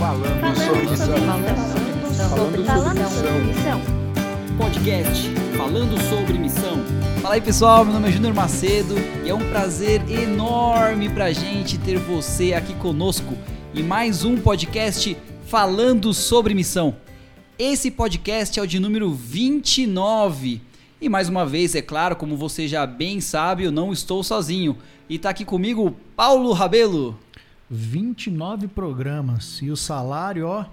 Falando sobre missão. Falando sobre missão. Podcast falando sobre missão. Fala aí pessoal, meu nome é Júnior Macedo e é um prazer enorme pra gente ter você aqui conosco em mais um podcast falando sobre missão. Esse podcast é o de número 29. E mais uma vez, é claro, como você já bem sabe, eu não estou sozinho. E tá aqui comigo Paulo Rabelo. 29 programas e o salário, ó,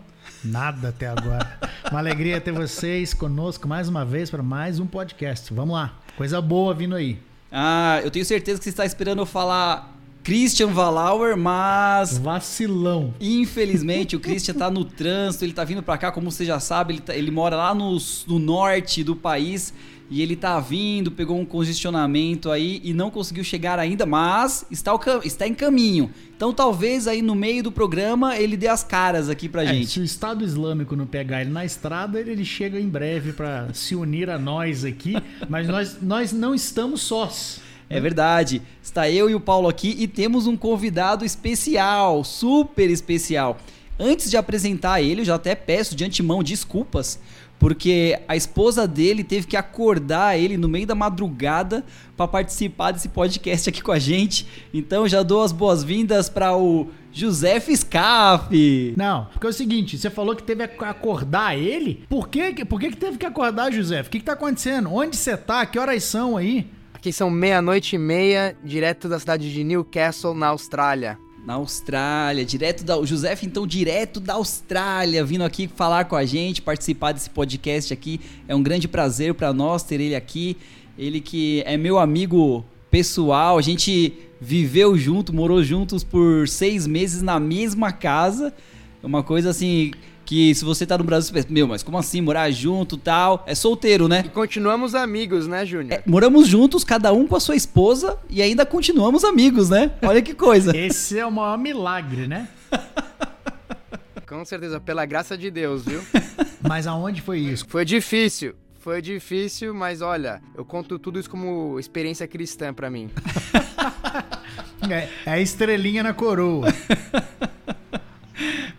nada até agora. Uma alegria ter vocês conosco mais uma vez para mais um podcast. Vamos lá, coisa boa vindo aí. Ah, eu tenho certeza que você está esperando eu falar Christian Valauer, mas Vacilão. infelizmente o Christian tá no trânsito, ele tá vindo para cá, como você já sabe, ele, tá- ele mora lá no, no norte do país e ele tá vindo, pegou um congestionamento aí e não conseguiu chegar ainda, mas está, cam- está em caminho. Então talvez aí no meio do programa ele dê as caras aqui pra É, gente. se o Estado Islâmico não pegar ele na estrada, ele chega em breve para se unir a nós aqui, mas nós, nós não estamos sós. É verdade. Está eu e o Paulo aqui e temos um convidado especial, super especial. Antes de apresentar ele, eu já até peço de antemão desculpas, porque a esposa dele teve que acordar ele no meio da madrugada para participar desse podcast aqui com a gente. Então eu já dou as boas-vindas para o José Fiscaf. Não, porque é o seguinte, você falou que teve que acordar ele? Por que, que- por que, que teve que acordar, José? O que, que tá acontecendo? Onde você tá? Que horas são aí? Aqui são meia-noite e meia, direto da cidade de Newcastle, na Austrália. Na Austrália, direto da. O José, então, direto da Austrália, vindo aqui falar com a gente, participar desse podcast aqui. É um grande prazer para nós ter ele aqui. Ele que é meu amigo pessoal, a gente viveu junto, morou juntos por seis meses na mesma casa. É uma coisa assim que se você tá no Brasil, você pensa, meu, mas como assim morar junto tal? É solteiro, né? E continuamos amigos, né, Júnior? É, moramos juntos, cada um com a sua esposa, e ainda continuamos amigos, né? Olha que coisa. Esse é o maior milagre, né? Com certeza, pela graça de Deus, viu? Mas aonde foi isso? Foi difícil. Foi difícil, mas olha, eu conto tudo isso como experiência cristã pra mim. É, é a estrelinha na coroa.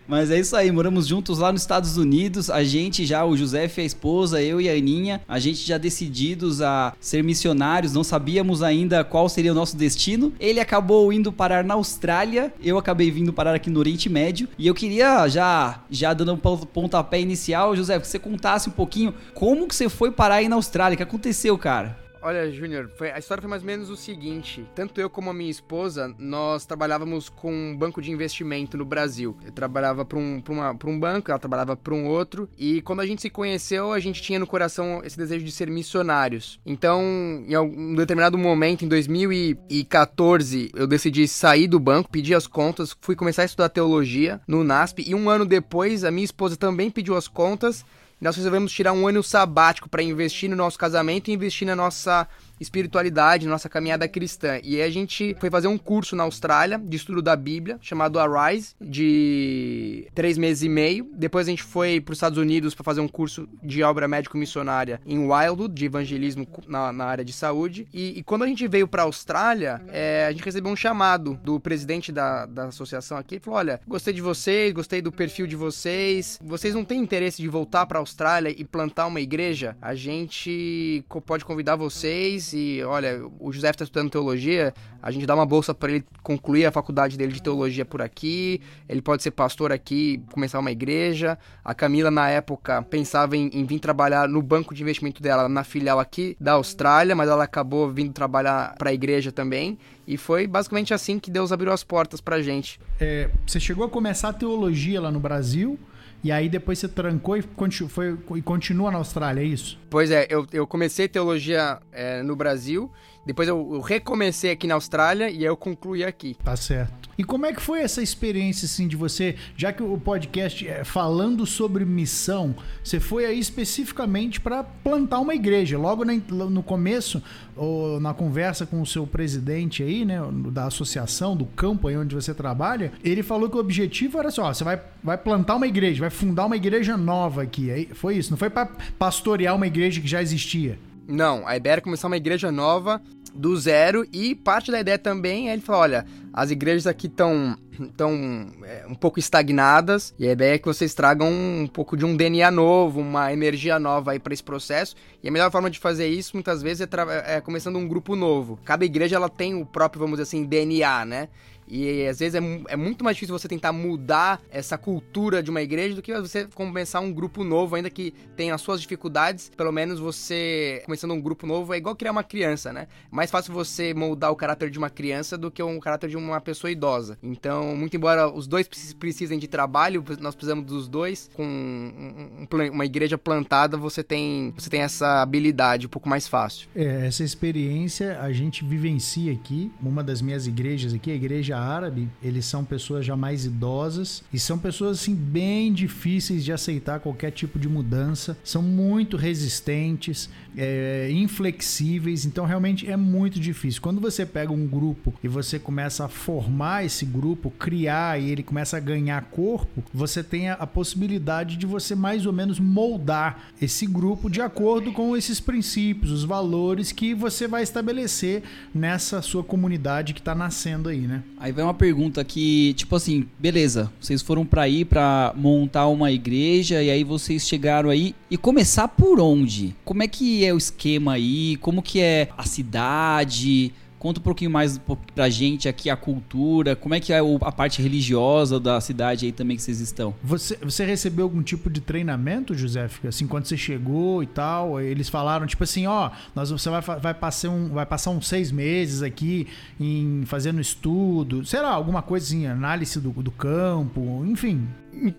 Mas é isso aí, moramos juntos lá nos Estados Unidos. A gente já, o José e a esposa, eu e a Aninha, a gente já decididos a ser missionários, não sabíamos ainda qual seria o nosso destino. Ele acabou indo parar na Austrália, eu acabei vindo parar aqui no Oriente Médio. E eu queria já, já dando um pon- pontapé inicial, José, que você contasse um pouquinho como que você foi parar aí na Austrália, o que aconteceu, cara? Olha, Júnior, a história foi mais ou menos o seguinte: tanto eu como a minha esposa, nós trabalhávamos com um banco de investimento no Brasil. Eu trabalhava para um, um banco, ela trabalhava para um outro, e quando a gente se conheceu, a gente tinha no coração esse desejo de ser missionários. Então, em algum determinado momento, em 2014, eu decidi sair do banco, pedir as contas, fui começar a estudar teologia no NASP, e um ano depois, a minha esposa também pediu as contas. Nós resolvemos tirar um ano sabático para investir no nosso casamento e investir na nossa espiritualidade, nossa caminhada cristã. E a gente foi fazer um curso na Austrália de estudo da Bíblia, chamado Arise, de três meses e meio. Depois a gente foi para os Estados Unidos para fazer um curso de obra médico-missionária em Wildwood, de evangelismo na, na área de saúde. E, e quando a gente veio para a Austrália, é, a gente recebeu um chamado do presidente da, da associação aqui. Ele falou: Olha, gostei de vocês, gostei do perfil de vocês. Vocês não têm interesse de voltar para a Austrália e plantar uma igreja? A gente pode convidar vocês e, olha, o José está estudando teologia, a gente dá uma bolsa para ele concluir a faculdade dele de teologia por aqui. Ele pode ser pastor aqui, começar uma igreja. A Camila, na época, pensava em, em vir trabalhar no banco de investimento dela, na filial aqui da Austrália, mas ela acabou vindo trabalhar para a igreja também. E foi basicamente assim que Deus abriu as portas pra gente. É, você chegou a começar a teologia lá no Brasil, e aí depois você trancou e, foi- e continua na Austrália, é isso? Pois é, eu, eu comecei teologia é, no Brasil, depois eu, eu recomecei aqui na Austrália e aí eu concluí aqui. Tá certo. E como é que foi essa experiência, assim, de você, já que o podcast é falando sobre missão, você foi aí especificamente para plantar uma igreja. Logo no começo, ou na conversa com o seu presidente aí, né, da associação, do campo aí onde você trabalha, ele falou que o objetivo era assim, ó, você vai, vai plantar uma igreja, vai fundar uma igreja nova aqui. Aí, foi isso, não foi para pastorear uma igreja que já existia. Não, a ideia era começar uma igreja nova do zero e parte da ideia também é ele falar, olha, as igrejas aqui estão estão é, um pouco estagnadas e a ideia é que vocês tragam um pouco de um DNA novo, uma energia nova aí para esse processo. E a melhor forma de fazer isso muitas vezes é, é começando um grupo novo. Cada igreja ela tem o próprio, vamos dizer assim, DNA, né? E às vezes é, é, muito mais difícil você tentar mudar essa cultura de uma igreja do que você começar um grupo novo, ainda que tenha as suas dificuldades. Pelo menos você, começando um grupo novo, é igual criar uma criança, né? Mais fácil você moldar o caráter de uma criança do que o caráter de uma pessoa idosa. Então, muito embora os dois precisem de trabalho, nós precisamos dos dois. Com um, um, uma igreja plantada, você tem, você tem essa habilidade um pouco mais fácil. É, essa experiência a gente vivencia aqui. Uma das minhas igrejas aqui, a igreja árabe, eles são pessoas já mais idosas e são pessoas assim bem difíceis de aceitar qualquer tipo de mudança, são muito resistentes, é, inflexíveis, então realmente é muito difícil. Quando você pega um grupo e você começa a formar esse grupo, criar e ele começa a ganhar corpo, você tem a, a possibilidade de você mais ou menos moldar esse grupo de acordo com esses princípios, os valores que você vai estabelecer nessa sua comunidade que está nascendo aí, né? Aí vem uma pergunta que, tipo assim, beleza, vocês foram para ir para montar uma igreja e aí vocês chegaram aí e começar por onde? Como é que é o esquema aí? Como que é a cidade? Conta um pouquinho mais pra gente aqui a cultura, como é que é a parte religiosa da cidade aí também que vocês estão. Você, você recebeu algum tipo de treinamento, José? Assim, quando você chegou e tal, eles falaram tipo assim, ó, nós, você vai, vai, passar um, vai passar uns seis meses aqui em fazendo estudo, será alguma coisa assim, análise do, do campo, enfim.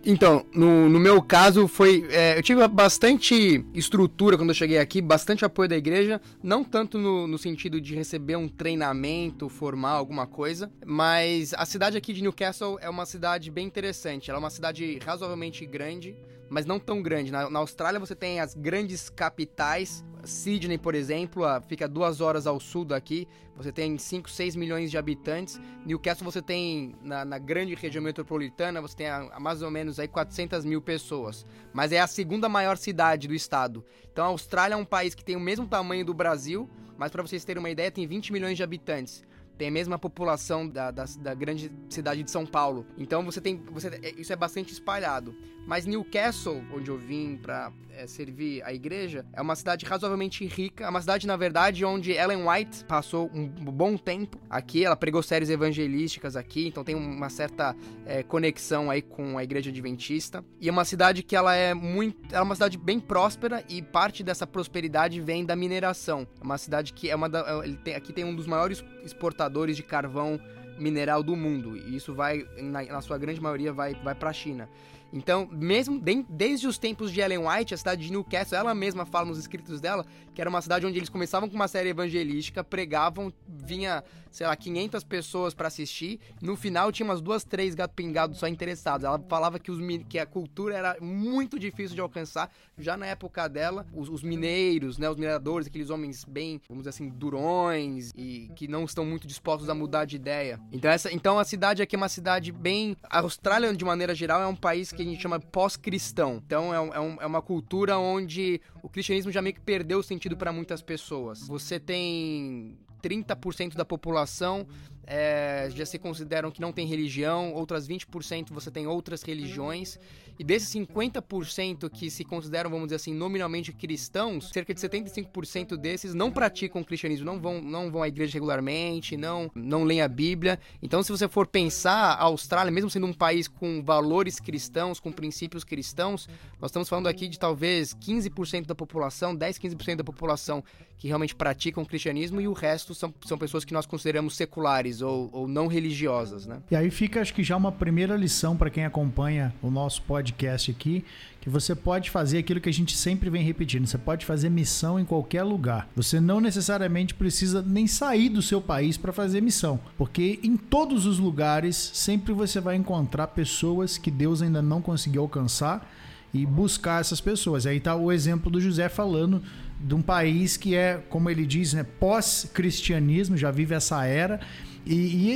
Então, no, no meu caso, foi. É, eu tive bastante estrutura quando eu cheguei aqui, bastante apoio da igreja, não tanto no, no sentido de receber um treinamento formal, alguma coisa, mas a cidade aqui de Newcastle é uma cidade bem interessante. Ela é uma cidade razoavelmente grande, mas não tão grande. Na, na Austrália você tem as grandes capitais. Sydney, por exemplo, fica duas horas ao sul daqui. Você tem 5, 6 milhões de habitantes. Newcastle você tem, na, na grande região metropolitana, você tem a, a mais ou menos aí 400 mil pessoas. Mas é a segunda maior cidade do estado. Então a Austrália é um país que tem o mesmo tamanho do Brasil, mas para vocês terem uma ideia, tem 20 milhões de habitantes tem a mesma população da, da, da, grande cidade de São Paulo. Então você tem. Você, é, isso é bastante espalhado. Mas Newcastle, onde eu vim para é, servir a igreja, é uma cidade razoavelmente rica. É uma cidade, na verdade, onde Ellen White passou um bom tempo aqui. Ela pregou séries evangelísticas aqui, então tem uma certa é, conexão aí com a igreja adventista. E é uma cidade que ela é muito. Ela é uma cidade bem próspera e parte dessa prosperidade vem da mineração. É uma cidade que é uma da. Ele tem, aqui tem um dos maiores exportadores de carvão mineral do mundo. E isso vai, na, na sua grande maioria, vai, vai para a China. Então, mesmo de, desde os tempos de Ellen White, a cidade de Newcastle, ela mesma fala nos escritos dela que era uma cidade onde eles começavam com uma série evangelística, pregavam, vinha, sei lá, 500 pessoas para assistir, no final tinha umas duas, três gato pingados só interessados. Ela falava que, os, que a cultura era muito difícil de alcançar, já na época dela, os, os mineiros, né, os mineradores, aqueles homens bem, vamos dizer assim, durões e que não estão muito dispostos a mudar de ideia. Então, essa, então a cidade aqui é uma cidade bem... A Austrália, de maneira geral, é um país que que a gente chama pós-cristão. Então é, um, é, uma cultura onde o cristianismo já meio que perdeu o sentido para muitas pessoas. Você tem 30% da população é, já se consideram que não tem religião, outras 20% você tem outras religiões, e desses 50% que se consideram, vamos dizer assim, nominalmente cristãos, cerca de 75% desses não praticam o cristianismo, não vão, não vão à igreja regularmente, não, não leem a Bíblia. Então, se você for pensar, a Austrália, mesmo sendo um país com valores cristãos, com princípios cristãos, nós estamos falando aqui de talvez 15% da população, 10, 15% da população que realmente praticam o cristianismo e o resto são, são pessoas que nós consideramos seculares ou, ou não religiosas, né? E aí fica, acho que já uma primeira lição para quem acompanha o nosso podcast aqui, que você pode fazer aquilo que a gente sempre vem repetindo. Você pode fazer missão em qualquer lugar. Você não necessariamente precisa nem sair do seu país para fazer missão, porque em todos os lugares sempre você vai encontrar pessoas que Deus ainda não conseguiu alcançar e buscar essas pessoas. Aí está o exemplo do José falando de um país que é, como ele diz, né, pós-cristianismo, já vive essa era. E,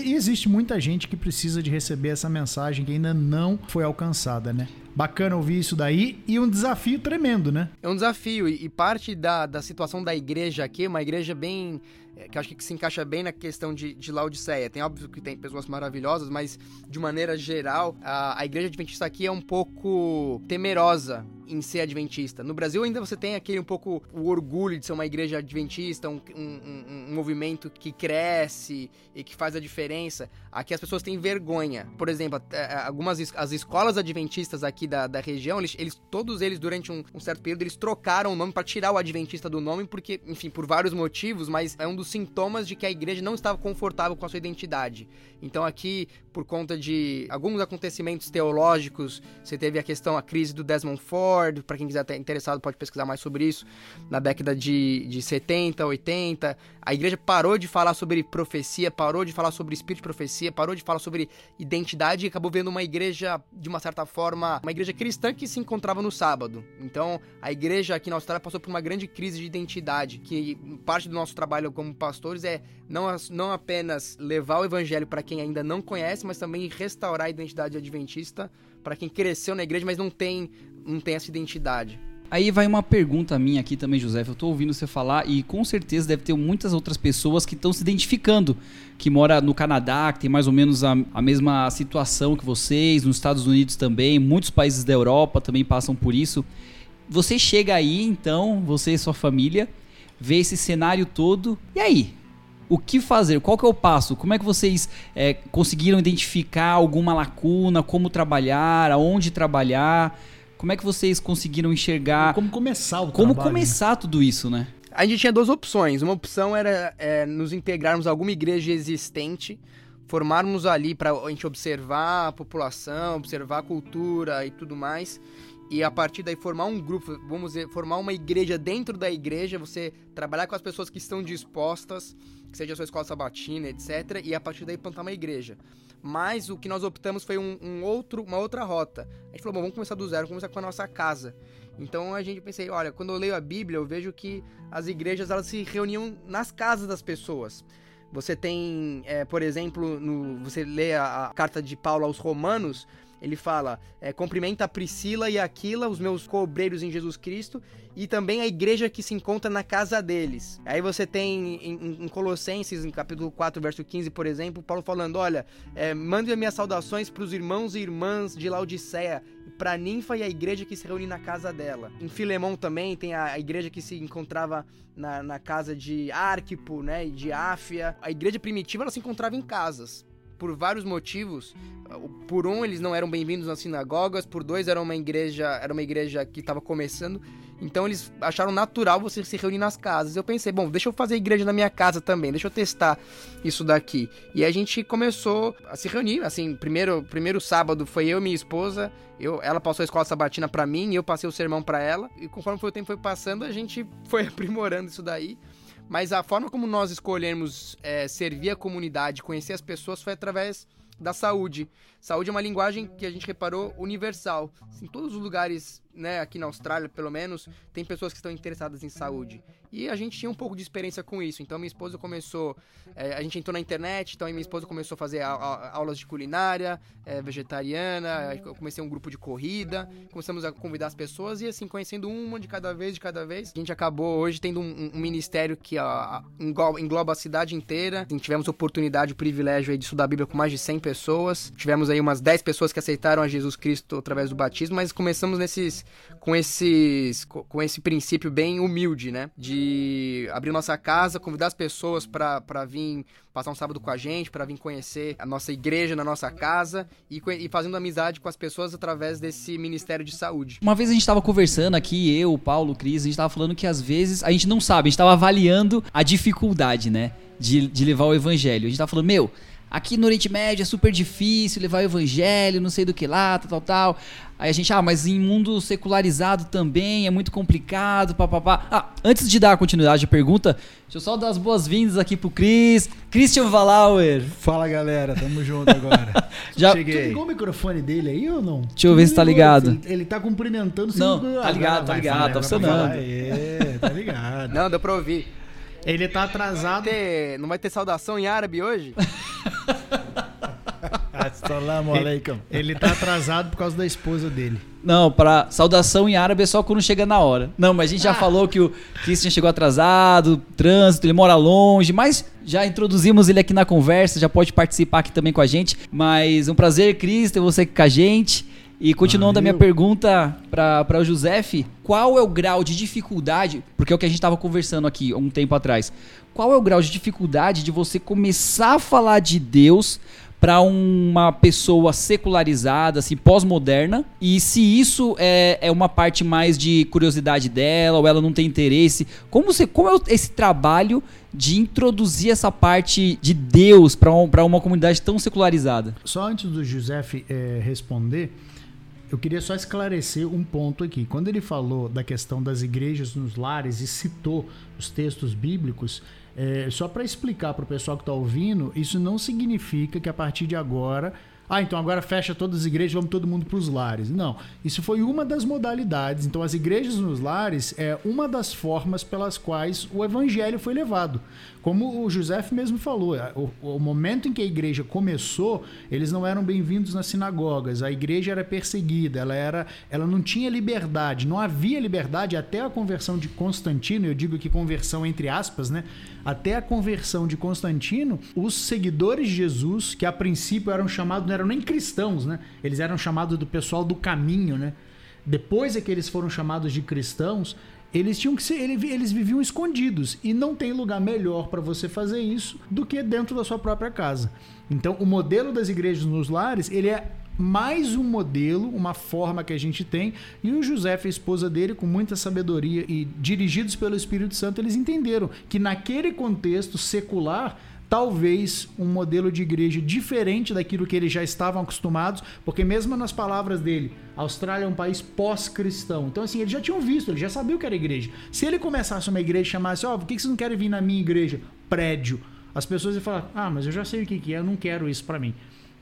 e, existe muita gente que precisa de receber essa mensagem que ainda não foi alcançada, né? Bacana ouvir isso daí e um desafio tremendo, né? É um desafio e parte da, da situação da igreja aqui, uma igreja bem é, que acho que se encaixa bem na questão de, de Laodiceia. Tem óbvio que tem pessoas maravilhosas, mas de maneira geral, a, a igreja adventista aqui é um pouco temerosa em ser adventista. No Brasil ainda você tem aquele um pouco o orgulho de ser uma igreja adventista, um, um, um, um, movimento que cresce e que faz a diferença. Aqui as pessoas têm vergonha. Por exemplo, algumas as escolas adventistas aqui da, da região, eles, eles todos eles durante um, certo período eles trocaram o nome para tirar o adventista do nome porque, enfim, por vários motivos, mas é um dos sintomas de que a igreja não estava confortável com a sua identidade. Então aqui, por conta de alguns acontecimentos teológicos, você teve a questão, a crise do Desmond Ford, para quem quiser estar interessado pode pesquisar mais sobre isso, na década de, de 70, 80. A igreja parou de falar sobre profecia, parou de falar sobre espírito de profecia, parou de falar sobre identidade e acabou vendo uma igreja, de uma certa forma, uma igreja cristã que se encontrava no sábado. Então, a igreja aqui na Austrália passou por uma grande crise de identidade, que parte do nosso trabalho como pastores é não, não apenas levar o evangelho para quem ainda não conhece, mas também restaurar a identidade adventista para quem cresceu na igreja, mas não tem, não tem essa identidade. Aí vai uma pergunta minha aqui também, José. Eu tô ouvindo você falar e com certeza deve ter muitas outras pessoas que estão se identificando, que mora no Canadá, que tem mais ou menos a, a, mesma situação que vocês, nos Estados Unidos também, muitos países da Europa também passam por isso. Você chega aí, então, você e sua família, vê esse cenário todo, e aí? o que fazer? Qual que é o passo? Como é que vocês é, conseguiram identificar alguma lacuna? Como trabalhar? Aonde trabalhar? Como é que vocês conseguiram enxergar? Como começar o Como trabalho, começar né? tudo isso, né? A gente tinha duas opções. Uma opção era é, nos integrarmos a alguma igreja existente, formarmos ali para a gente observar a população, observar a cultura e tudo mais e a partir daí formar um grupo, vamos dizer, formar uma igreja dentro da igreja, você trabalhar com as pessoas que estão dispostas, que seja a sua escola sabatina, etc, e a partir daí plantar uma igreja. Mas o que nós optamos foi um, um outro, uma outra rota. A gente falou, bom, vamos começar do zero, vamos começar com a nossa casa. Então a gente pensei, olha, quando eu leio a Bíblia, eu vejo que as igrejas elas se reuniam nas casas das pessoas. Você tem, é, por exemplo, no, você lê a, a carta de Paulo aos Romanos, ele fala: é, cumprimenta a Priscila e Aquila, os meus cobreiros em Jesus Cristo, e também a igreja que se encontra na casa deles. Aí você tem em, em Colossenses, em capítulo 4, verso 15, por exemplo, Paulo falando: Olha, é, mande minhas saudações para os irmãos e irmãs de Laodiceia, para a ninfa e a igreja que se reúne na casa dela. Em Filemão também tem a, a igreja que se encontrava na, na casa de Arquipo, né, e de Áfia. A igreja primitiva ela se encontrava em casas por vários motivos. Por um, eles não eram bem-vindos nas sinagogas, por dois, era uma igreja, era uma igreja que estava começando. Então eles acharam natural você se reunir nas casas. Eu pensei, bom, deixa eu fazer igreja na minha casa também, deixa eu testar isso daqui. E a gente começou a se reunir, assim, primeiro, primeiro sábado foi eu e minha esposa, eu, ela passou a escola sabatina para mim, e eu passei o sermão para ela. E conforme o tempo foi passando, a gente foi aprimorando isso daí. Mas a forma como nós escolhemos é, servir a comunidade, conhecer as pessoas, foi através da saúde. Saúde é uma linguagem que a gente reparou universal. Em todos os lugares né, aqui na Austrália, pelo menos, tem pessoas que estão interessadas em saúde. E a gente tinha um pouco de experiência com isso. Então, minha esposa começou. É, a gente entrou na internet, então minha esposa começou a fazer a, a, aulas de culinária, é, vegetariana. Eu comecei um grupo de corrida. Começamos a convidar as pessoas e, assim, conhecendo uma de cada vez, de cada vez. A gente acabou hoje tendo um, um ministério que ó, engloba, a cidade inteira. Assim, tivemos oportunidade, o privilégio aí de estudar a Bíblia com mais de 100 pessoas. Tivemos aí umas 10 pessoas que aceitaram a Jesus Cristo através do batismo, mas começamos nesses com esses com esse princípio bem humilde, né? De abrir nossa casa, convidar as pessoas para vir passar um sábado com a gente, para vir conhecer a nossa igreja na nossa casa e, e, fazendo amizade com as pessoas através desse Ministério de Saúde. Uma vez a gente estava conversando aqui, eu, Paulo, Cris, a gente estava falando que às vezes a gente não sabe, a gente estava avaliando a dificuldade, né? De, de levar o evangelho. A gente estava falando, meu, aqui no Oriente Médio é super difícil levar o evangelho, não sei do que lá, tal, tal, tal. Aí a gente, ah, mas em mundo secularizado também é muito complicado, papapá. Ah, antes de dar continuidade à pergunta, deixa eu só dar as boas-vindas aqui pro Cris. Christian Valauer. Fala galera, tamo junto agora. Já Cheguei. Tu ligou o microfone dele aí ou não? Deixa eu ver se tá ligado. Ele, ele tá cumprimentando Não, tá ligado, tá ligado, tá funcionando. É, tá ligado. Não, deu pra ouvir. Ele tá atrasado. Não vai ter, não vai ter saudação em árabe hoje? Salam aleikum. Ele tá atrasado por causa da esposa dele. Não, para saudação em árabe é só quando chega na hora. Não, mas a gente já ah. falou que o Christian chegou atrasado, trânsito, ele mora longe, mas já introduzimos ele aqui na conversa, já pode participar aqui também com a gente. Mas um prazer, Cris, ter você aqui com a gente. E continuando Valeu. a minha pergunta para o Josef, qual é o grau de dificuldade, porque é o que a gente estava conversando aqui um tempo atrás, qual é o grau de dificuldade de você começar a falar de Deus para uma pessoa secularizada, assim, pós-moderna, e se isso é, é uma parte mais de curiosidade dela, ou ela não tem interesse, como, você, como é esse trabalho de introduzir essa parte de Deus para um, uma comunidade tão secularizada? Só antes do José é, responder, eu queria só esclarecer um ponto aqui. Quando ele falou da questão das igrejas nos lares e citou os textos bíblicos, é, só para explicar para o pessoal que está ouvindo, isso não significa que a partir de agora ah, então agora fecha todas as igrejas, vamos todo mundo para os lares. Não, isso foi uma das modalidades. Então, as igrejas nos lares é uma das formas pelas quais o evangelho foi levado. Como o José mesmo falou, o, o, momento em que a igreja começou, eles não eram bem-vindos nas sinagogas. A igreja era perseguida, ela era, ela não tinha liberdade, não havia liberdade até a conversão de Constantino. Eu digo que conversão entre aspas, né? Até a conversão de Constantino, os seguidores de Jesus, que a princípio eram chamados, não eram nem cristãos, né? Eles eram chamados do pessoal do caminho, né? Depois é que eles foram chamados de cristãos, eles tinham que ser, eles viviam escondidos e não tem lugar melhor para você fazer isso do que dentro da sua própria casa. Então, o modelo das igrejas nos lares, ele é mais um modelo, uma forma que a gente tem. E o José e a esposa dele, com muita sabedoria e dirigidos pelo Espírito Santo, eles entenderam que naquele contexto secular talvez um modelo de igreja diferente daquilo que eles já estavam acostumados, porque mesmo nas palavras dele, a Austrália é um país pós-cristão. Então, assim, eles já tinham visto, eles já sabiam o que era igreja. Se ele começasse uma igreja e chamasse, ó, oh, por que vocês não querem vir na minha igreja? Prédio. As pessoas iam falar, ah, mas eu já sei o que é, eu não quero isso para mim.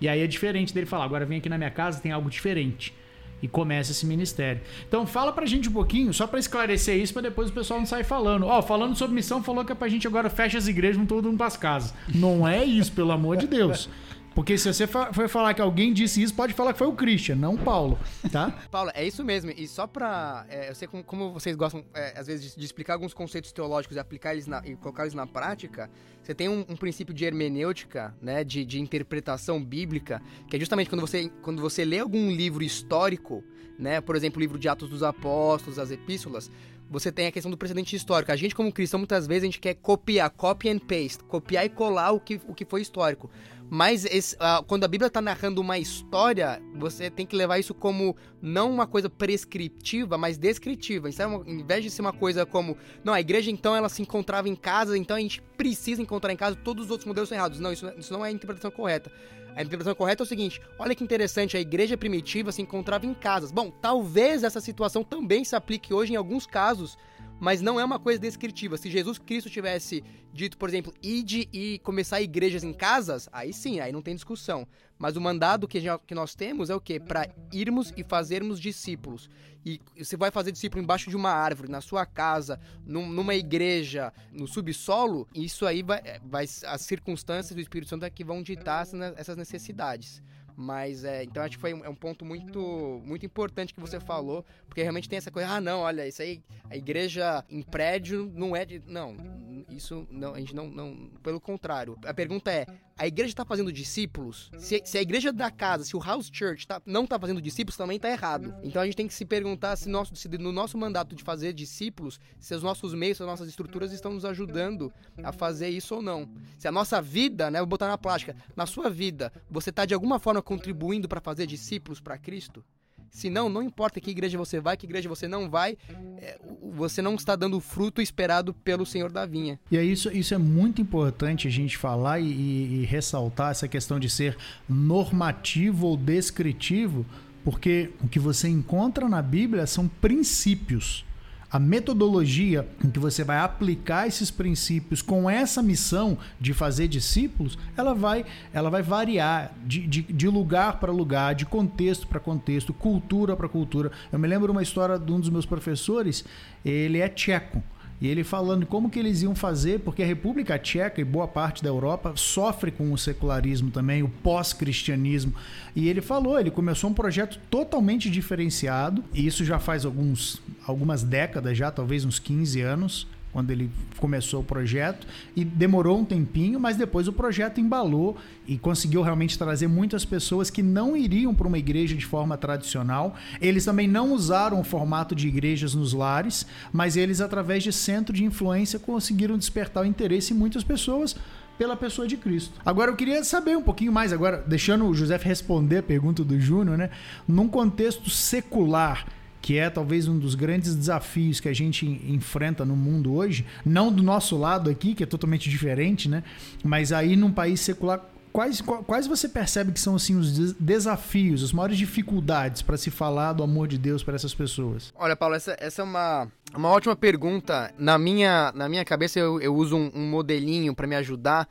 E aí é diferente dele falar, agora vem aqui na minha casa, tem algo diferente e começa esse ministério. Então fala pra gente um pouquinho, só para esclarecer isso, para depois o pessoal não sair falando. Ó, oh, falando sobre missão, falou que é pra gente agora fecha as igrejas, não todo mundo pras casas. Não é isso, pelo amor de Deus. Porque se você for falar que alguém disse isso, pode falar que foi o Christian, não o Paulo, tá? Paulo, é isso mesmo. E só pra. É, eu sei como, como vocês gostam, é, às vezes, de, de, explicar alguns conceitos teológicos e aplicar eles na, e colocar eles na prática. Você tem um, um princípio de hermenêutica, né? De, de, interpretação bíblica, que é justamente quando você, quando você lê algum livro histórico, né? Por exemplo, o livro de Atos dos Apóstolos, as epístolas, você tem a questão do precedente histórico. A gente, como cristão, muitas vezes a gente quer copiar, copy and paste, copiar e colar o que, o que foi histórico. Mas esse, uh, quando a Bíblia está narrando uma história, você tem que levar isso como não uma coisa prescritiva, mas descritiva. Então, em vez de ser uma coisa como, não, a igreja então ela se encontrava em casa, então a gente precisa encontrar em casa, todos os outros modelos são errados. Não, isso, isso não é a interpretação correta. A interpretação correta é o seguinte: olha que interessante, a igreja primitiva se encontrava em casas. Bom, talvez essa situação também se aplique hoje em alguns casos mas não é uma coisa descritiva. Se Jesus Cristo tivesse dito, por exemplo, ide e começar igrejas em casas, aí sim, aí não tem discussão. Mas o mandado que, que nós temos é o quê? Para irmos e fazermos discípulos. E você vai fazer discípulo embaixo de uma árvore, na sua casa, num, numa igreja, no subsolo, isso aí vai, vai. As circunstâncias do Espírito Santo é que vão ditar essas necessidades. Mas é, então acho que foi um, é um ponto muito, muito importante que você falou, porque realmente tem essa coisa, ah, não, olha, isso aí, a igreja em prédio não é de. Não, isso não, a gente não. não pelo contrário. A pergunta é: a igreja está fazendo discípulos? Se, se, a igreja da casa, se o house church tá, não está fazendo discípulos, também está errado. Então a gente tem que se perguntar se, nosso, se no nosso mandato de fazer discípulos, se os nossos meios, se as nossas estruturas estão nos ajudando a fazer isso ou não. Se a nossa vida, né, vou botar na plástica, na sua vida, você está de alguma forma contribuindo para fazer discípulos para Cristo? Se não, não importa que igreja você vai, que igreja você não vai, é, você não está dando o fruto esperado pelo Senhor da vinha. E é isso, isso é muito importante a gente falar e, e, e ressaltar essa questão de ser normativo ou descritivo, porque o que você encontra na Bíblia são princípios a metodologia em que você vai aplicar esses princípios com essa missão de fazer discípulos, ela vai, ela vai variar de, de, de lugar para lugar, de contexto para contexto, cultura para cultura. Eu me lembro uma história de um dos meus professores, ele é tcheco. E ele falando como que eles iam fazer, porque a República Tcheca e boa parte da Europa sofre com o secularismo também, o pós-cristianismo. E ele falou, ele começou um projeto totalmente diferenciado, e isso já faz alguns, algumas décadas já, talvez uns 15 anos, quando ele começou o projeto e demorou um tempinho, mas depois o projeto embalou e conseguiu realmente trazer muitas pessoas que não iriam para uma igreja de forma tradicional. Eles também não usaram o formato de igrejas nos lares, mas eles através de centro de influência conseguiram despertar o interesse em muitas pessoas pela pessoa de Cristo. Agora eu queria saber um pouquinho mais agora, deixando o José responder a pergunta do Júnior, né? Num contexto secular, que é talvez um dos grandes desafios que a gente enfrenta no mundo hoje, não do nosso lado aqui, que é totalmente diferente, né? Mas aí num país secular, quais, quais você percebe que são assim os desafios, as maiores dificuldades para se falar do amor de Deus para essas pessoas? Olha, Paulo, essa, essa é uma, uma ótima pergunta. Na minha, na minha cabeça eu, eu uso um, um modelinho para me ajudar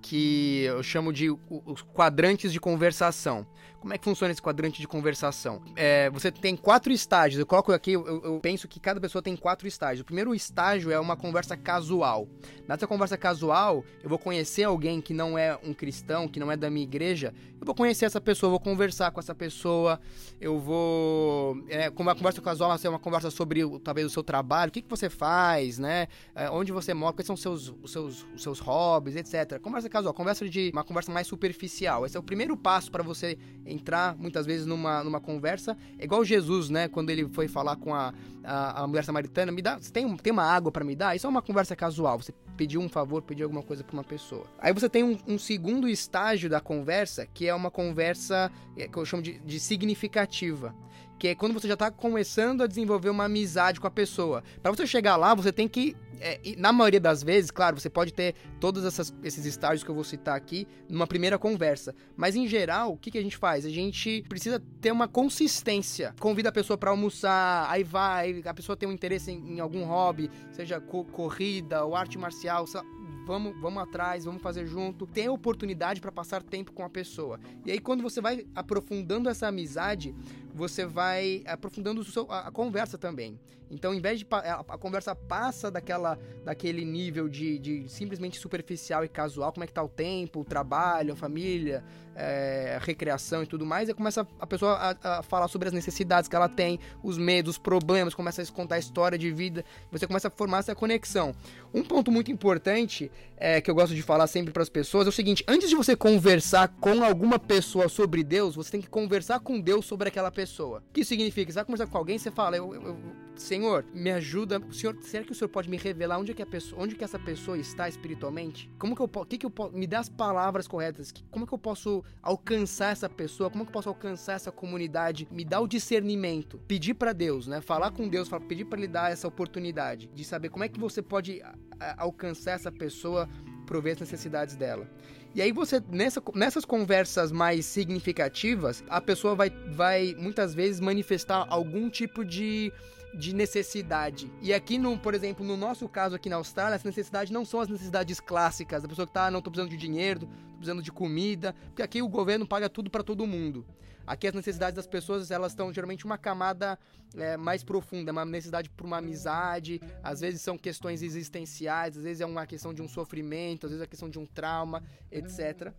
que eu chamo de os quadrantes de conversação. Como é que funciona esse quadrante de conversação? É, você tem quatro estágios. Eu coloco aqui, eu, eu, penso que cada pessoa tem quatro estágios. O primeiro estágio é uma conversa casual. Nessa conversa casual, eu vou conhecer alguém que não é um cristão, que não é da minha igreja. Eu vou conhecer essa pessoa, vou conversar com essa pessoa. Eu vou. É, como uma conversa casual, vai ser uma conversa sobre talvez o seu trabalho, o que, que você faz, né? É, onde você mora, quais são os seus, os seus, os seus hobbies, etc. Conversa casual, conversa de uma conversa mais superficial. Esse é o primeiro passo para você entrar muitas vezes numa, numa conversa. É igual Jesus, né? Quando ele foi falar com a, a, a mulher samaritana, me dá, você tem, tem uma água para me dar? Isso é uma conversa casual. Você pediu um favor, pediu alguma coisa para uma pessoa. Aí você tem um, um, segundo estágio da conversa, que é uma conversa é, que eu chamo de, de significativa que é quando você já está começando a desenvolver uma amizade com a pessoa. Para você chegar lá, você tem que é, na maioria das vezes, claro, você pode ter todos essas, esses estágios que eu vou citar aqui numa primeira conversa. Mas em geral, o que, que a gente faz? A gente precisa ter uma consistência. Convida a pessoa para almoçar, aí vai, a pessoa tem um interesse em, em algum hobby, seja co corrida ou arte marcial, vamos, vamos atrás, vamos fazer junto. Tem a oportunidade para passar tempo com a pessoa. E aí, quando você vai aprofundando essa amizade, você vai aprofundando a, a conversa também. Então, em vez de a, conversa passa daquela, daquele nível de, de simplesmente superficial e casual, como é que tá o tempo, o trabalho, a família, é, a recreação e tudo mais, e começa a pessoa a, a, falar sobre as necessidades que ela tem, os medos, os problemas, começa a contar a história de vida, você começa a formar essa conexão. Um ponto muito importante é, que eu gosto de falar sempre para as pessoas é o seguinte: antes de você conversar com alguma pessoa sobre Deus, você tem que conversar com Deus sobre aquela pessoa. O que significa? Você vai conversar com alguém, você fala, eu, eu, Senhor, me ajuda. Senhor, será que o senhor pode me revelar onde é que a pessoa, onde que essa pessoa está espiritualmente? Como que eu posso, que que eu posso, me dá as palavras corretas? Como que eu posso alcançar essa pessoa? Como que eu posso alcançar essa comunidade? Me dá o discernimento. Pedir para Deus, né? Falar com Deus, pedir para ele dar essa oportunidade de saber como é que você pode alcançar essa pessoa, prover as necessidades dela. E aí você, nessa, nessas conversas mais significativas, a pessoa vai, vai muitas vezes manifestar algum tipo de de necessidade. E aqui, no, por exemplo, no nosso caso aqui na Austrália, as necessidades não são as necessidades clássicas da pessoa que tá, não tô precisando de dinheiro, tô precisando de comida, porque aqui o governo paga tudo para todo mundo. Aqui as necessidades das pessoas, elas estão geralmente uma camada é, mais profunda, uma necessidade por uma amizade, às vezes são questões existenciais, às vezes é uma questão de um sofrimento, às vezes é a questão de um trauma, etc.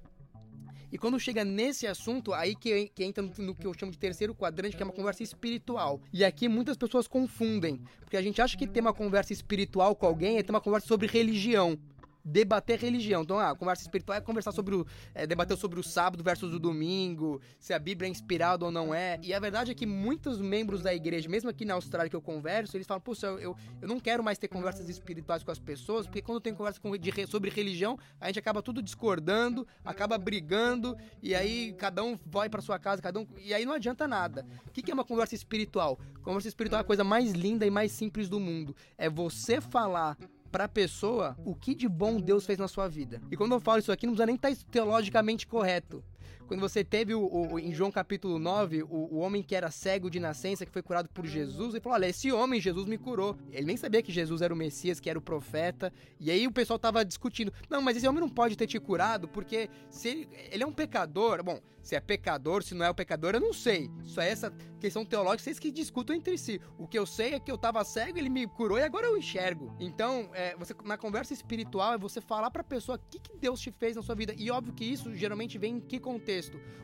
E quando chega nesse assunto, aí que, que entra no, no, que eu chamo de terceiro quadrante, que é uma conversa espiritual. E aqui muitas pessoas confundem, porque a gente acha que ter uma conversa espiritual com alguém é ter uma conversa sobre religião debater religião. Então, ah, conversa espiritual é conversar sobre o. É, debater sobre o sábado versus o domingo, se a Bíblia é inspirada ou não é. E a verdade é que muitos membros da igreja, mesmo aqui na Austrália que eu converso, eles falam, poxa, eu, eu não quero mais ter conversas espirituais com as pessoas, porque quando tem conversa com, de, sobre religião, a gente acaba tudo discordando, acaba brigando, e aí cada um vai para sua casa, cada um. E aí não adianta nada. O que, que é uma conversa espiritual? Conversa espiritual é a coisa mais linda e mais simples do mundo. É você falar pra pessoa o que de bom Deus fez na sua vida. E quando eu falo isso aqui, não precisa nem estar tá teologicamente correto. Quando você teve o, o- em João capítulo 9, o, o homem que era cego de nascença, que foi curado por Jesus, ele falou: Olha, esse homem, Jesus me curou. Ele nem sabia que Jesus era o Messias, que era o profeta. E aí o pessoal tava discutindo: Não, mas esse homem não pode ter te curado, porque se ele, ele é um pecador. Bom, se é pecador, se não é o pecador, eu não sei. Isso é essa questão teológica, vocês que discutam entre si. O que eu sei é que eu tava cego, ele me curou e agora eu enxergo. Então, é, você, na conversa espiritual, é você falar pra pessoa o que, que Deus te fez na sua vida. E óbvio que isso geralmente vem em que contexto?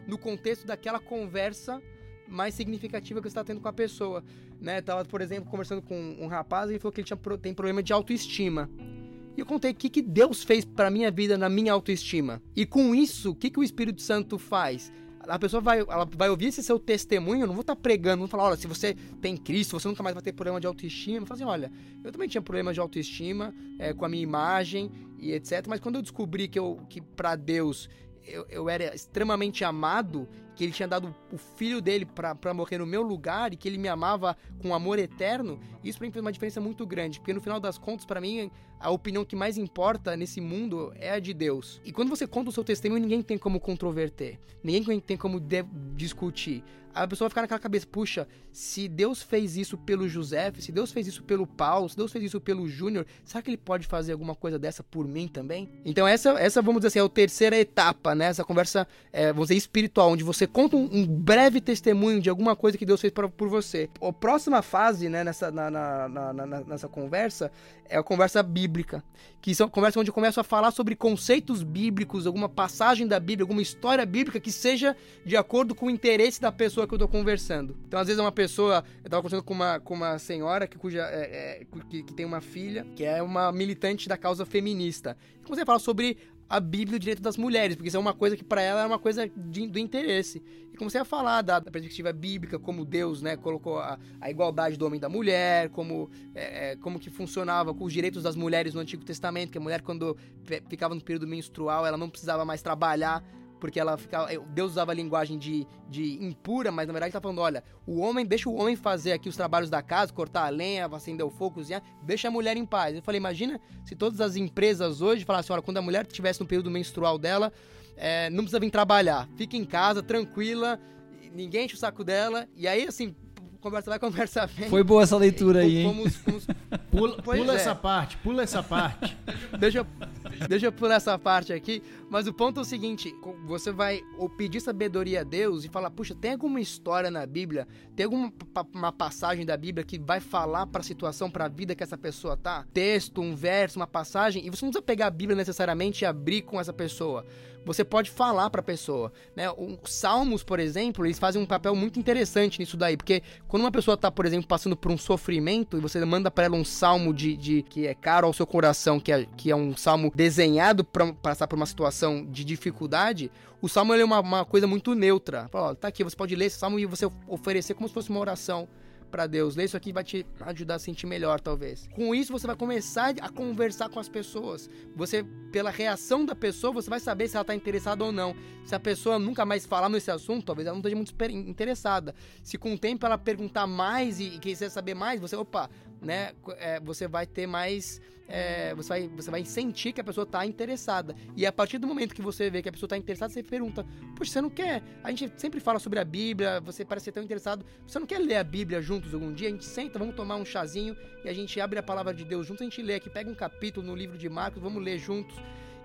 No contexto daquela conversa mais significativa que você está tendo com a pessoa, né? Tava, por exemplo, conversando com um rapaz e ele falou que ele tinha, tem problema de autoestima. E eu contei o que, que Deus fez pra minha vida na minha autoestima. E com isso, o que, que o Espírito Santo faz? A pessoa vai, ela vai ouvir esse seu testemunho, eu não vou estar pregando, não vou falar, olha, se você tem Cristo, você nunca mais vai ter problema de autoestima. Eu falar assim, olha, eu também tinha problema de autoestima é, com a minha imagem e etc. Mas quando eu descobri que, eu, que para Deus eu, eu era extremamente amado, que ele tinha dado o filho dele pra morrer no meu lugar e que ele me amava com amor eterno, isso pra mim fez uma diferença muito grande, porque no final das contas, pra mim, a opinião que mais importa nesse mundo é a de Deus. E quando você conta o seu testemunho, ninguém tem como controverter, ninguém tem como discutir. A pessoa vai ficar naquela cabeça, puxa, se Deus fez isso pelo José, se Deus fez isso pelo Paulo, se Deus fez isso pelo Júnior, será que ele pode fazer alguma coisa dessa por mim também? Então essa, essa vamos dizer assim, é a terceira etapa, né? Essa conversa, é, dizer, espiritual, onde você conta um, um breve testemunho de alguma coisa que Deus fez pra, por você. A próxima fase, né, nessa, na- na- na- nessa conversa, é a conversa bíblica, que são conversas onde eu começo a falar sobre conceitos bíblicos, alguma passagem da Bíblia, alguma história bíblica que seja de acordo com o interesse da pessoa que eu tô conversando. Então, às vezes, é uma pessoa. Eu tava conversando com uma, com uma senhora que, cuja, é, é, que, que tem uma filha, que é uma militante da causa feminista. Comecei a falar sobre a Bíblia e o direito das mulheres, porque isso é uma coisa que para ela é uma coisa de- do interesse. E comecei a falar da, da perspectiva bíblica, como Deus, né, colocou a, a igualdade do homem e da mulher, como, é, é, como que funcionava com os direitos das mulheres no Antigo Testamento, que a mulher quando ficava no período menstrual, ela não precisava mais trabalhar, porque ela ficava. Deus usava a linguagem de, de impura, mas na verdade tá falando: olha, o homem, deixa o homem fazer aqui os trabalhos da casa, cortar a lenha, acender o fogo, cozinhar, deixa a mulher em paz. Eu falei: imagina se todas as empresas hoje falassem: olha, quando a mulher estivesse no período menstrual dela, é, não precisa vir trabalhar, fica em casa, tranquila, ninguém enche o saco dela, e aí assim. Conversa vai, conversa vem. Foi boa essa leitura aí, hein? Fomos- fomos- Pula, pula é. essa parte, pula essa parte. deixa, eu, deixa pular essa parte aqui. Mas o ponto é o seguinte: você vai pedir sabedoria a Deus e falar, puxa, tem alguma história na Bíblia? Tem alguma uma passagem da Bíblia que vai falar pra situação, pra vida que essa pessoa tá? Texto, um verso, uma passagem. E você não precisa pegar a Bíblia necessariamente e abrir com essa pessoa. Você pode falar pra pessoa, né? Os salmos, por exemplo, eles fazem um papel muito interessante nisso daí, porque quando uma pessoa tá, por exemplo, passando por um sofrimento e você manda pra ela um salmo de, de- que é caro ao seu coração, que é, que é um salmo desenhado pra passar por uma situação de dificuldade, o salmo é uma, uma coisa muito neutra. Fala, ó, tá aqui, você pode ler esse salmo e você oferecer como se fosse uma oração pra Deus. Lê isso aqui vai te ajudar a sentir melhor, talvez. Com isso, você vai começar a conversar com as pessoas. Você, pela reação da pessoa, você vai saber se ela tá interessada ou não. Se a pessoa nunca mais falar nesse assunto, talvez ela não esteja muito interessada. Se com o tempo ela perguntar mais e, e quiser saber mais, você, opa, né, é, você vai ter mais. é, você, vai, você vai sentir que a pessoa tá interessada. E a partir do momento que você vê que a pessoa tá interessada, você pergunta: Poxa, você não quer? A gente sempre fala sobre a Bíblia, você parece ser tão interessado. Você não quer ler a Bíblia juntos algum dia? A gente senta, vamos tomar um chazinho e a gente abre a palavra de Deus juntos, a gente lê aqui, pega um capítulo no livro de Marcos, vamos ler juntos.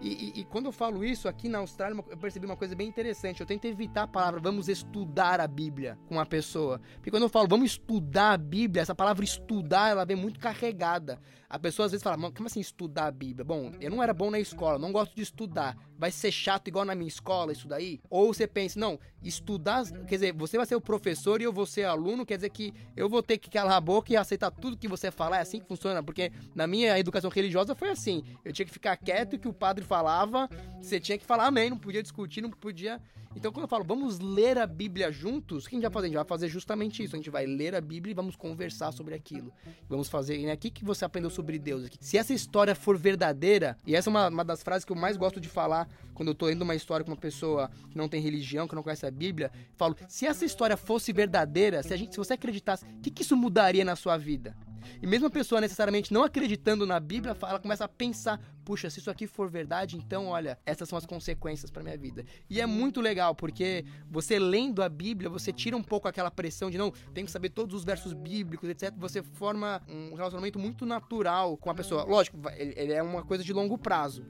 E, e- e quando eu falo isso aqui na Austrália, eu percebi uma coisa bem interessante. Eu tento evitar a palavra vamos estudar a Bíblia com a pessoa. Porque quando eu falo vamos estudar a Bíblia, essa palavra estudar, ela vem muito carregada. A pessoa às vezes fala, "Mano, como assim estudar a Bíblia? Bom, eu não era bom na escola, não gosto de estudar. Vai ser chato igual na minha escola isso daí? Ou você pensa, não, estudar, quer dizer, você vai ser o professor e eu vou ser aluno, quer dizer que eu vou ter que calar a boca e aceitar tudo que você falar. É assim que funciona, porque na minha educação religiosa foi assim. Eu tinha que ficar quieto que o padre falava, você tinha que falar amém, não podia discutir, não podia. Então, quando eu falo, vamos ler a Bíblia juntos, o que a gente vai fazer? A gente vai fazer justamente isso. A gente vai ler a Bíblia e vamos conversar sobre aquilo. Vamos fazer, né? O que você aprendeu sobre Deus aqui? Se essa história for verdadeira, e essa é uma, uma das frases que eu mais gosto de falar quando eu tô lendo uma história com uma pessoa que não tem religião, que não conhece a Bíblia, falo, se essa história fosse verdadeira, se, a gente, se você acreditasse, o que, que isso mudaria na sua vida? E mesmo a pessoa necessariamente não acreditando na Bíblia, ela começa a pensar puxa, se isso aqui for verdade, então olha, essas são as consequências para minha vida. E é muito legal porque você lendo a Bíblia, você tira um pouco aquela pressão de não, tem que saber todos os versos bíblicos, etc. Você forma um relacionamento muito natural com a pessoa. Lógico, ele é uma coisa de longo prazo.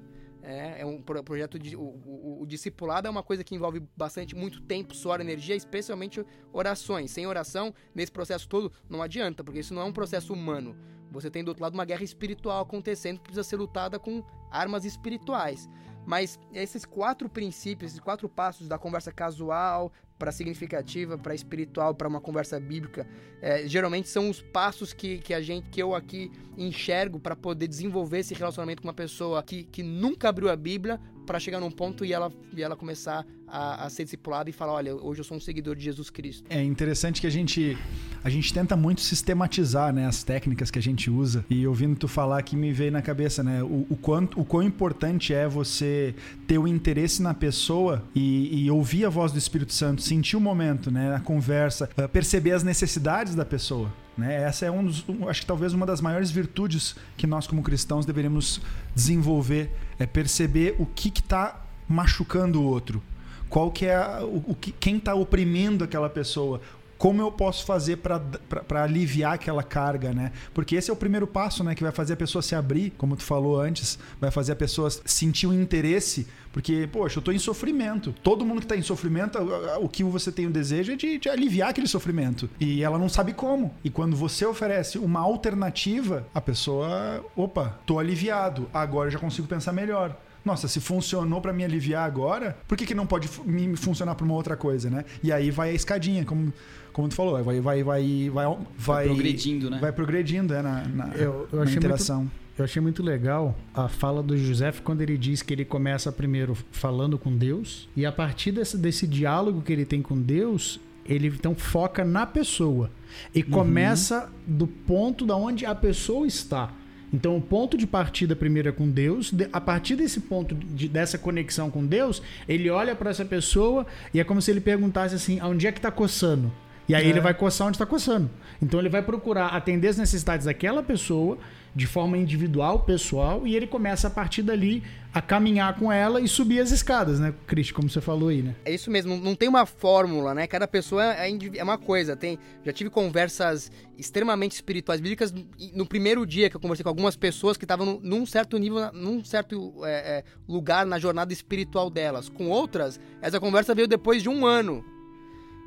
É, é um projeto de. O, o, o, discipulado é uma coisa que envolve bastante, muito tempo, suor, energia, especialmente orações. Sem oração, nesse processo todo, não adianta, porque isso não é um processo humano. Você tem do outro lado uma guerra espiritual acontecendo que precisa ser lutada com armas espirituais. Mas esses quatro princípios, esses quatro passos da conversa casual para significativa, para espiritual, para uma conversa bíblica, é, geralmente são os passos que, que a gente, que eu aqui enxergo para poder desenvolver esse relacionamento com uma pessoa que, que nunca abriu a Bíblia, para chegar num ponto e ela, e ela começar a, a, ser discipulada e falar, olha, hoje eu sou um seguidor de Jesus Cristo. É interessante que a gente a gente tenta muito sistematizar, né, as técnicas que a gente usa. E ouvindo tu falar que me veio na cabeça, né, o, o quanto o quão importante é você ter o interesse na pessoa e, e ouvir a voz do Espírito Santo, sentir o momento, né, a conversa, eh, perceber as necessidades da pessoa. Né? Essa é um dos, acho que talvez uma das maiores virtudes que nós como cristãos deveríamos desenvolver é perceber o que está machucando o outro, qual que é a, o, o, quem está oprimindo aquela pessoa, como eu posso fazer para aliviar aquela carga, né? Porque esse é o primeiro passo, né? Que vai fazer a pessoa se abrir, como tu falou antes, vai fazer a pessoa sentir o um interesse, porque, poxa, eu estou em sofrimento. Todo mundo que está em sofrimento, o que você tem o desejo é de, de, aliviar aquele sofrimento. E ela não sabe como. E quando você oferece uma alternativa, a pessoa, opa, tô aliviado, agora já consigo pensar melhor nossa, se funcionou para me aliviar agora, por que, que não pode me funcionar para uma outra coisa, né? E aí vai a escadinha, como como tu falou, vai, vai, vai, vai, vai progredindo, né? Vai progredindo, é, na, na, eu, eu na interação. Muito, eu achei muito legal a fala do José quando ele diz que ele começa primeiro falando com Deus e a partir desse, desse diálogo que ele tem com Deus, ele então foca na pessoa e uhum. começa do ponto da onde a pessoa está. Então, o ponto de partida primeiro é com Deus. A partir desse ponto, de, dessa conexão com Deus, ele olha para essa pessoa e é como se ele perguntasse assim: aonde é que está coçando? E aí é. ele vai coçar onde está coçando. Então ele vai procurar atender as necessidades daquela pessoa de forma individual, pessoal, e ele começa a partir dali a caminhar com ela e subir as escadas, né, Cristo, como você falou aí, né? É isso mesmo, não tem uma fórmula, né? Cada pessoa é, é uma coisa. Tem, já tive conversas extremamente espirituais, bíblicas, no primeiro dia que eu conversei com algumas pessoas que estavam num certo nível, num certo é, é, lugar na jornada espiritual delas. Com outras, essa conversa veio depois de um ano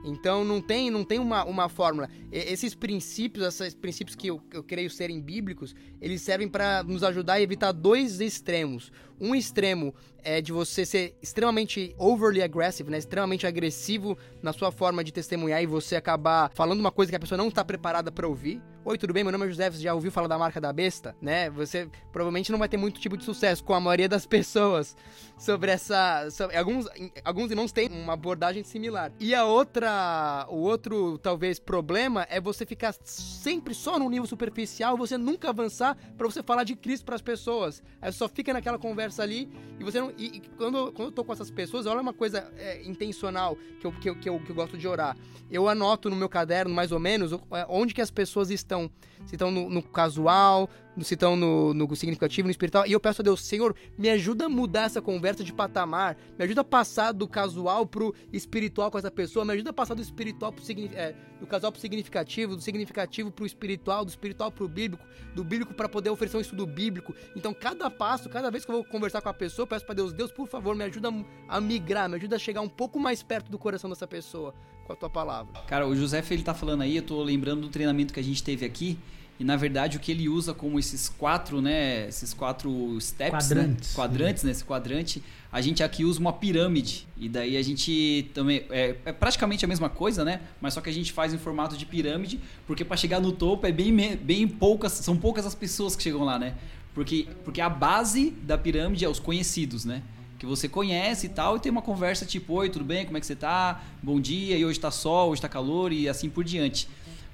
então não tem, não tem uma, uma fórmula. E, esses princípios, esses princípios que eu, eu creio serem bíblicos, eles servem para nos ajudar a evitar dois extremos. Um extremo é de você ser extremamente overly aggressive, né? Extremamente agressivo na sua forma de testemunhar e você acabar falando uma coisa que a pessoa não está preparada para ouvir. Oi, tudo bem? Meu nome é José, você já ouviu falar da marca da besta, né? Você provavelmente não vai ter muito tipo de sucesso com a maioria das pessoas sobre essa, sobre, alguns alguns irmãos têm uma abordagem similar. E a outra, o outro talvez problema é você ficar sempre só no nível superficial, você nunca avançar para você falar de Cristo para as pessoas. Aí só fica naquela conversa ali e você não e, e quando, quando eu tô com essas pessoas, olha uma coisa é, intencional que eu, que, eu, que, eu, que eu gosto de orar. Eu anoto no meu caderno mais ou menos onde que as pessoas estão estão. Se estão no, no casual, se estão no, no, significativo, no espiritual. E eu peço a Deus, Senhor, me ajuda a mudar essa conversa de patamar. Me ajuda a passar do casual pro espiritual com essa pessoa. Me ajuda a passar do espiritual pro é, do casual pro significativo, do significativo pro espiritual, do espiritual pro bíblico, do bíblico para poder oferecer um estudo bíblico. Então, cada passo, cada vez que eu vou conversar com a pessoa, eu peço para Deus, Deus, por favor, me ajuda a migrar, me ajuda a chegar um pouco mais perto do coração dessa pessoa com a tua palavra. Cara, o José ele tá falando aí, eu tô lembrando do treinamento que a gente teve aqui. E na verdade o que ele usa como esses quatro, né, esses quatro steps, né, quadrantes, né? quadrantes, né, esse quadrante, a gente aqui usa uma pirâmide. E daí a gente também é, é, praticamente a mesma coisa, né? Mas só que a gente faz em formato de pirâmide, porque para chegar no topo é bem bem poucas, são poucas as pessoas que chegam lá, né? Porque porque a base da pirâmide é os conhecidos, né? que você conhece e tal, e tem uma conversa tipo, oi, tudo bem? Como é que você tá? Bom dia, e hoje tá sol, hoje tá calor e assim por diante.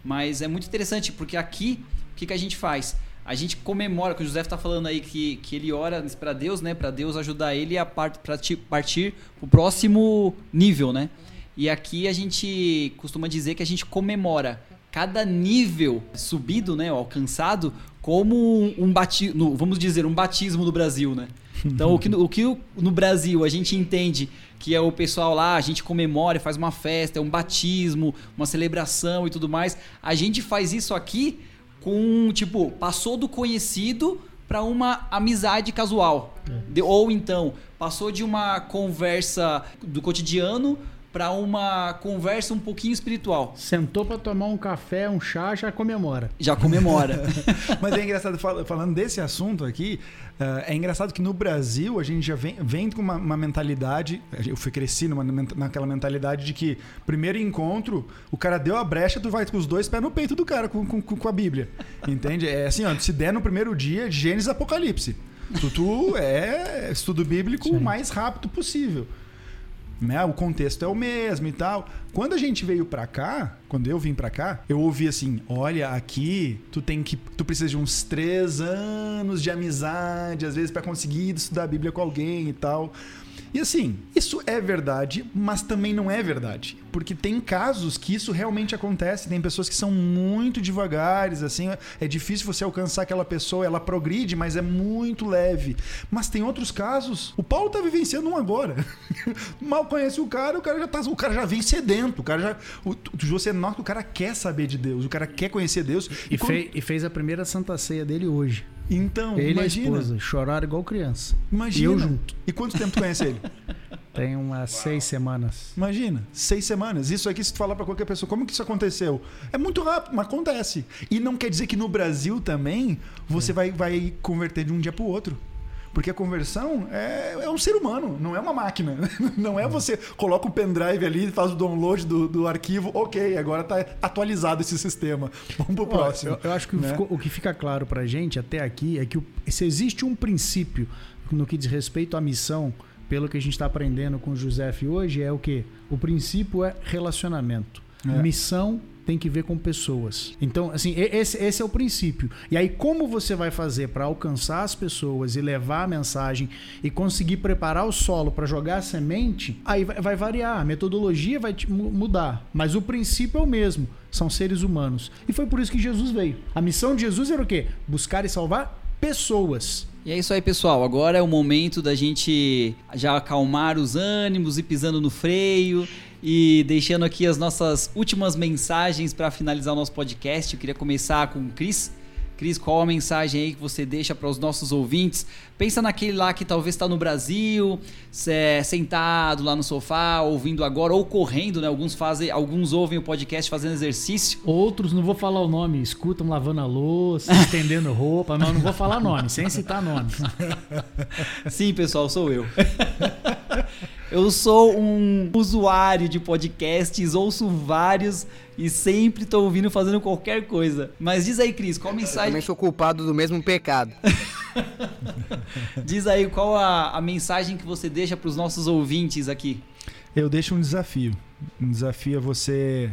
Mas é muito interessante, porque aqui, o que, que a gente faz? A gente comemora, que o José está falando aí que, que ele ora para Deus, né? Para Deus ajudar ele a part, partir para o próximo nível, né? E aqui a gente costuma dizer que a gente comemora cada nível subido, né, alcançado, como um batismo, vamos dizer, um batismo no Brasil, né? Então, o que, o que no Brasil a gente entende que é o pessoal lá, a gente comemora, faz uma festa, é um batismo, uma celebração e tudo mais. A gente faz isso aqui com, tipo, passou do conhecido para uma amizade casual. É. De, ou então, passou de uma conversa do cotidiano para uma conversa um pouquinho espiritual. Sentou para tomar um café, um chá, já comemora. Já comemora. Mas é engraçado, falando desse assunto aqui, uh, é engraçado que no Brasil a gente já vem, vem com uma, uma mentalidade, eu fui cresci numa, naquela mentalidade de que primeiro encontro, o cara deu a brecha, tu vai com os dois pés no peito do cara com, com, com a Bíblia. Entende? É assim, ó, se der no primeiro dia, Gênesis Apocalipse. Tu, tu é estudo bíblico Sim. o mais rápido possível né? O contexto é o mesmo e tal. Quando a gente veio para cá, quando eu vim para cá, eu ouvi assim: olha, aqui tu tem que. Tu precisa de uns três anos de amizade, às vezes, para conseguir estudar a Bíblia com alguém e tal. E assim, isso é verdade, mas também não é verdade. Porque tem casos que isso realmente acontece. Tem pessoas que são muito devagares, assim, é difícil você alcançar aquela pessoa, ela progride, mas é muito leve. Mas tem outros casos. O Paulo tá vivenciando um agora. Mal conhece o cara, o cara já tá, o cara já vem sedento, o cara já o, você nota que o cara quer saber de Deus, o cara quer conhecer Deus. E, e, quando... fez, e fez a primeira santa ceia dele hoje. Então, ele imagina. e a esposa choraram igual criança. Imagina. E eu junto. E quanto tempo tu conhece ele? Tem umas Uau. seis semanas. Imagina, seis semanas. Isso aqui, se tu falar para qualquer pessoa, como que isso aconteceu? É muito rápido, mas acontece. E não quer dizer que no Brasil também você é. vai, vai converter de um dia para o outro. Porque a conversão é, é um ser humano, não é uma máquina. Não é você coloca o pendrive ali, faz o download do, do arquivo, ok, agora está atualizado esse sistema. Vamos pro próximo. Eu, eu acho que né? o que fica claro pra gente até aqui é que o, se existe um princípio no que diz respeito à missão, pelo que a gente está aprendendo com o José hoje, é o que? O princípio é relacionamento. É. Missão tem que ver com pessoas. Então, assim, esse, esse é o princípio. E aí, como você vai fazer para alcançar as pessoas e levar a mensagem e conseguir preparar o solo para jogar a semente, aí vai, vai, variar. A metodologia vai mudar. Mas o princípio é o mesmo. São seres humanos. E foi por isso que Jesus veio. A missão de Jesus era o quê? Buscar e salvar pessoas. E é isso aí, pessoal. Agora é o momento da gente já acalmar os ânimos e pisando no freio e deixando aqui as nossas últimas mensagens para finalizar o nosso podcast. Eu queria começar com o Cris. Cris, qual a mensagem aí que você deixa para os nossos ouvintes? Pensa naquele lá que talvez está no Brasil, é, sentado lá no sofá, ouvindo agora ou correndo, né? Alguns fazem, alguns ouvem o podcast fazendo exercício. Outros, não vou falar o nome, escutam lavando a louça, estendendo roupa, mas não vou falar nome, sem citar nome. Sim, pessoal, sou eu. Eu sou um usuário de podcasts, ouço vários e sempre tô ouvindo fazendo qualquer coisa. Mas diz aí, Cris, qual a mensagem. Eu também sou culpado do mesmo pecado. diz aí qual a, a mensagem que você deixa para os nossos ouvintes aqui. Eu deixo um desafio. Um desafio a você,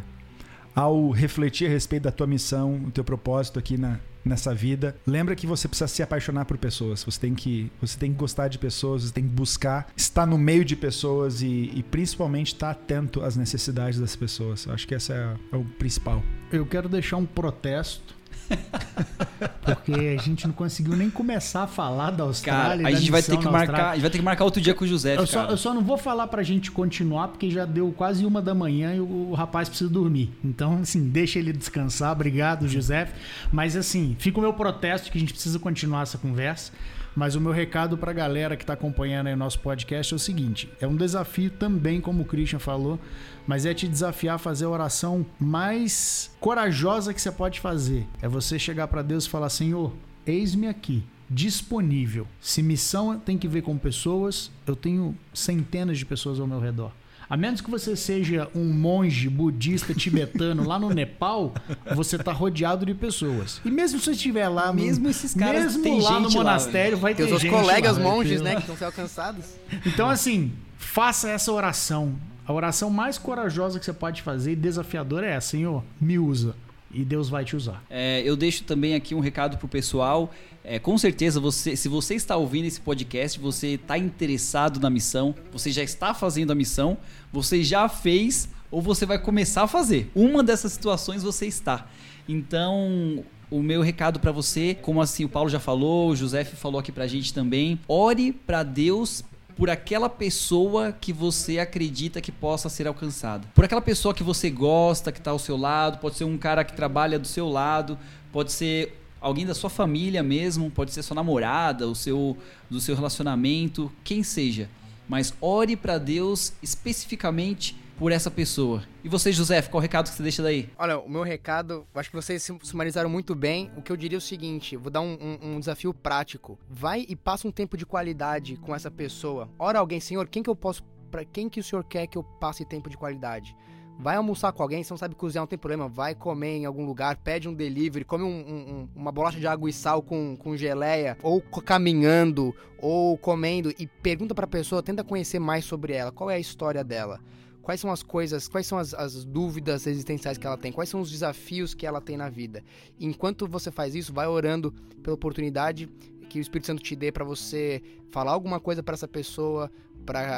ao refletir a respeito da tua missão, o teu propósito aqui na, nessa vida. Lembra que você precisa se apaixonar por pessoas. Você tem que, você tem que gostar de pessoas, você tem que buscar estar no meio de pessoas e, e principalmente estar atento às necessidades das pessoas. Acho que esse é, é o principal. Eu quero deixar um protesto Porque a gente não conseguiu nem começar a falar da Austrália. Cara, a gente vai ter que marcar, a gente vai ter que marcar outro dia com o José. Eu só, eu só, não vou falar pra gente continuar, porque já deu quase uma da manhã e o, o rapaz precisa dormir. Então, assim, deixa ele descansar. Obrigado, José. Mas assim, fica o meu protesto que a gente precisa continuar essa conversa. Mas o meu recado para a galera que está acompanhando aí o nosso podcast é o seguinte: é um desafio também, como o Christian falou, mas é te desafiar a fazer a oração mais corajosa que você pode fazer. É você chegar para Deus e falar: Senhor, eis-me aqui disponível. Se missão tem que ver com pessoas, eu tenho centenas de pessoas ao meu redor. A menos que você seja um monge budista tibetano lá no Nepal, você tá rodeado de pessoas. E mesmo se você estiver lá, mesmo no, esses caras, mesmo lá no monastério, lá, vai ter os gente colegas lá, monges, né, que estão sendo alcançados. Então assim, faça essa oração. A oração mais corajosa que você pode fazer e desafiadora é essa, Senhor, me usa e Deus vai te usar. É, eu deixo também aqui um recado pro pessoal. É, com certeza, você, se você está ouvindo esse podcast, você está interessado na missão, você já está fazendo a missão, você já fez ou você vai começar a fazer. Uma dessas situações você está. Então, o meu recado para você, como assim o Paulo já falou, o José falou aqui pra gente também, ore para Deus por aquela pessoa que você acredita que possa ser alcançada. Por aquela pessoa que você gosta, que está ao seu lado, pode ser um cara que trabalha do seu lado, pode ser alguém da sua família mesmo, pode ser sua namorada, o seu do seu relacionamento, quem seja. Mas ore para Deus especificamente por essa pessoa. E você, José, qual o recado que você deixa daí? Olha, o meu recado, acho que vocês sumarizaram muito bem. O que eu diria é o seguinte: vou dar um, um, um, desafio prático. Vai e passa um tempo de qualidade com essa pessoa. Ora alguém, Senhor, quem que eu posso. para quem que o Senhor quer que eu passe tempo de qualidade? Vai almoçar com alguém, você não sabe cozinhar, não tem problema. Vai comer em algum lugar, pede um delivery, come um, um, uma bolacha de água e sal com, com geleia, ou caminhando, ou comendo, e pergunta pra pessoa, tenta conhecer mais sobre ela. Qual é a história dela? Quais são as coisas, quais são as, as, dúvidas existenciais que ela tem, quais são os desafios que ela tem na vida. enquanto você faz isso, vai orando pela oportunidade que o Espírito Santo te dê para você falar alguma coisa para essa pessoa,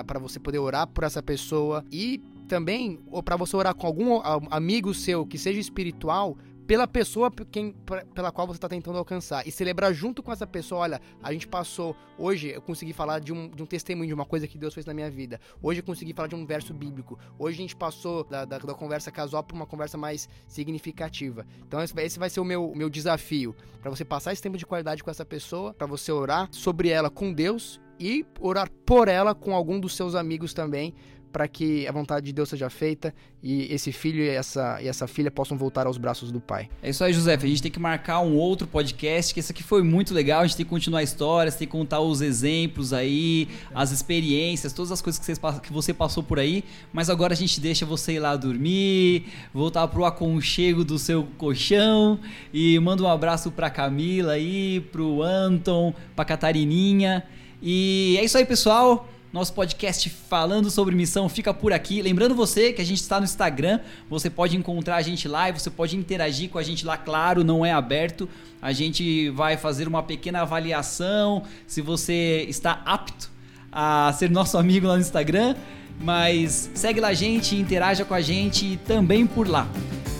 para você poder orar por essa pessoa e também ou para você orar com algum amigo seu que seja espiritual pela pessoa quem, pela qual você está tentando alcançar. E celebrar junto com essa pessoa, olha, a gente passou, hoje eu consegui falar de um, de um testemunho, de uma coisa que Deus fez na minha vida. Hoje eu consegui falar de um verso bíblico. Hoje a gente passou da, da, da conversa casual para uma conversa mais significativa. Então esse, esse vai ser o meu, meu desafio, para você passar esse tempo de qualidade com essa pessoa, para você orar sobre ela com Deus e orar por ela com algum dos seus amigos também, para que a vontade de Deus seja feita e esse filho e essa, e essa filha possam voltar aos braços do Pai. É isso aí, José. A gente tem que marcar um outro podcast, que esse aqui foi muito legal. A gente tem que continuar a história, tem que contar os exemplos aí, as experiências, todas as coisas que, que você passou por aí. Mas agora a gente deixa você ir lá dormir, voltar pro aconchego do seu colchão e manda um abraço pra Camila aí, pro Anton, pra Catarininha. E é isso aí, pessoal. Nosso podcast falando sobre missão fica por aqui. Lembrando você que a gente está no Instagram, você pode encontrar a gente lá e você pode interagir com a gente lá, claro, não é aberto. A gente vai fazer uma pequena avaliação se você está apto a ser nosso amigo lá no Instagram. Mas segue lá a gente, interaja com a gente também por lá.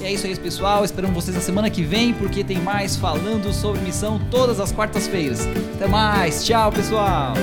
E é isso aí, pessoal. Esperamos vocês na semana que vem, porque tem mais falando sobre missão todas as quartas-feiras. Até mais. Tchau, pessoal.